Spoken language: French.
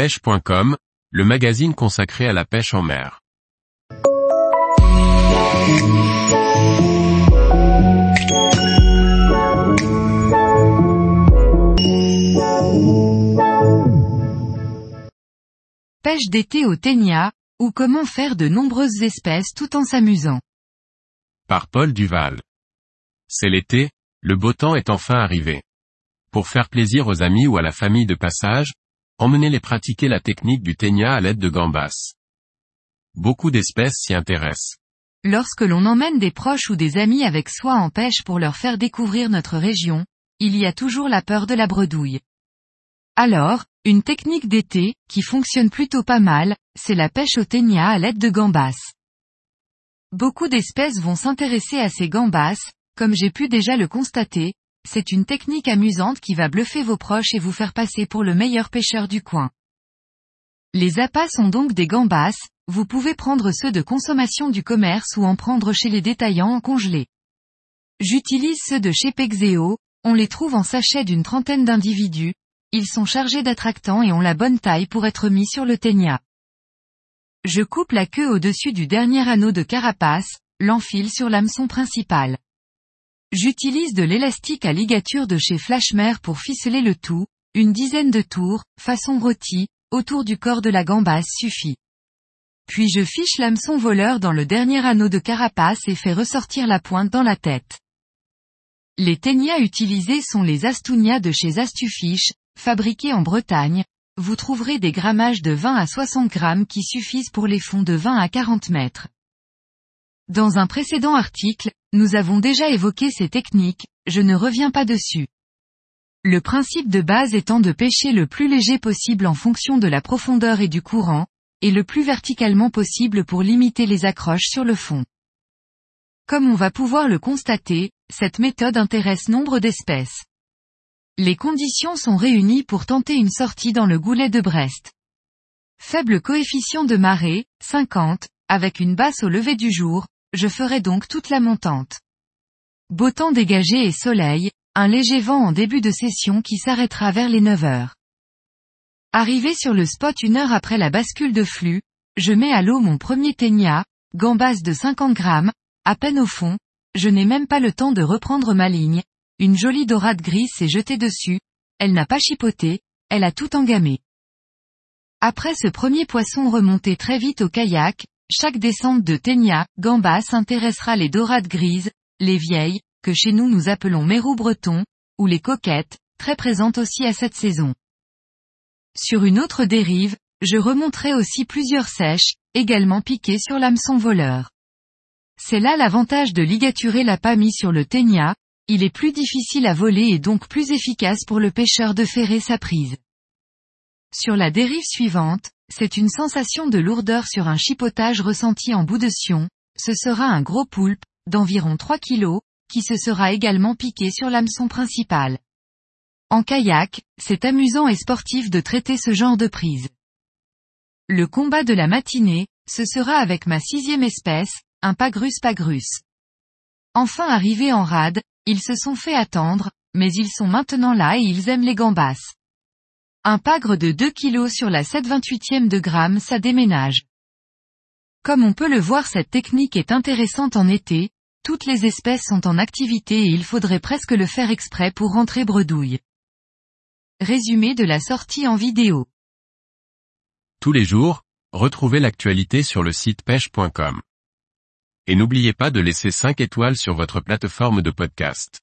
pêche.com, le magazine consacré à la pêche en mer. Pêche d'été au ténia, ou comment faire de nombreuses espèces tout en s'amusant. Par Paul Duval. C'est l'été, le beau temps est enfin arrivé. Pour faire plaisir aux amis ou à la famille de passage, emmenez-les pratiquer la technique du ténia à l'aide de gambas. Beaucoup d'espèces s'y intéressent. Lorsque l'on emmène des proches ou des amis avec soi en pêche pour leur faire découvrir notre région, il y a toujours la peur de la bredouille. Alors, une technique d'été, qui fonctionne plutôt pas mal, c'est la pêche au ténia à l'aide de gambas. Beaucoup d'espèces vont s'intéresser à ces gambas, comme j'ai pu déjà le constater, c'est une technique amusante qui va bluffer vos proches et vous faire passer pour le meilleur pêcheur du coin. Les appâts sont donc des gambas, vous pouvez prendre ceux de consommation du commerce ou en prendre chez les détaillants en congelé. J'utilise ceux de chez Pexeo, on les trouve en sachet d'une trentaine d'individus, ils sont chargés d'attractants et ont la bonne taille pour être mis sur le ténia. Je coupe la queue au-dessus du dernier anneau de carapace, l'enfile sur l'hameçon principal. J'utilise de l'élastique à ligature de chez Flashmer pour ficeler le tout, une dizaine de tours, façon rôti, autour du corps de la gambasse suffit. Puis je fiche l'hameçon voleur dans le dernier anneau de carapace et fais ressortir la pointe dans la tête. Les ténias utilisés sont les Astunia de chez Astufish, fabriqués en Bretagne, vous trouverez des grammages de 20 à 60 grammes qui suffisent pour les fonds de 20 à 40 mètres. Dans un précédent article, nous avons déjà évoqué ces techniques, je ne reviens pas dessus. Le principe de base étant de pêcher le plus léger possible en fonction de la profondeur et du courant, et le plus verticalement possible pour limiter les accroches sur le fond. Comme on va pouvoir le constater, cette méthode intéresse nombre d'espèces. Les conditions sont réunies pour tenter une sortie dans le goulet de Brest. Faible coefficient de marée, 50, avec une basse au lever du jour, je ferai donc toute la montante. Beau temps dégagé et soleil, un léger vent en début de session qui s'arrêtera vers les 9 heures. Arrivé sur le spot une heure après la bascule de flux, je mets à l'eau mon premier ténia, gambas de 50 grammes, à peine au fond, je n'ai même pas le temps de reprendre ma ligne, une jolie dorade grise s'est jetée dessus, elle n'a pas chipoté, elle a tout engamé. Après ce premier poisson remonté très vite au kayak, chaque descente de ténia, gambas intéressera les dorades grises, les vieilles, que chez nous nous appelons mérou breton, ou les coquettes, très présentes aussi à cette saison. Sur une autre dérive, je remonterai aussi plusieurs sèches, également piquées sur l'hameçon voleur. C'est là l'avantage de ligaturer la mis sur le ténia, il est plus difficile à voler et donc plus efficace pour le pêcheur de ferrer sa prise. Sur la dérive suivante, c'est une sensation de lourdeur sur un chipotage ressenti en bout de sion, ce sera un gros poulpe, d'environ 3 kg, qui se sera également piqué sur l'hameçon principal. En kayak, c'est amusant et sportif de traiter ce genre de prise. Le combat de la matinée, ce sera avec ma sixième espèce, un pagrus pagrus. Enfin arrivé en rade, ils se sont fait attendre, mais ils sont maintenant là et ils aiment les gambas. Un pagre de 2 kg sur la 728e de gramme ça déménage. Comme on peut le voir cette technique est intéressante en été, toutes les espèces sont en activité et il faudrait presque le faire exprès pour rentrer bredouille. Résumé de la sortie en vidéo. Tous les jours, retrouvez l'actualité sur le site pêche.com et n'oubliez pas de laisser 5 étoiles sur votre plateforme de podcast.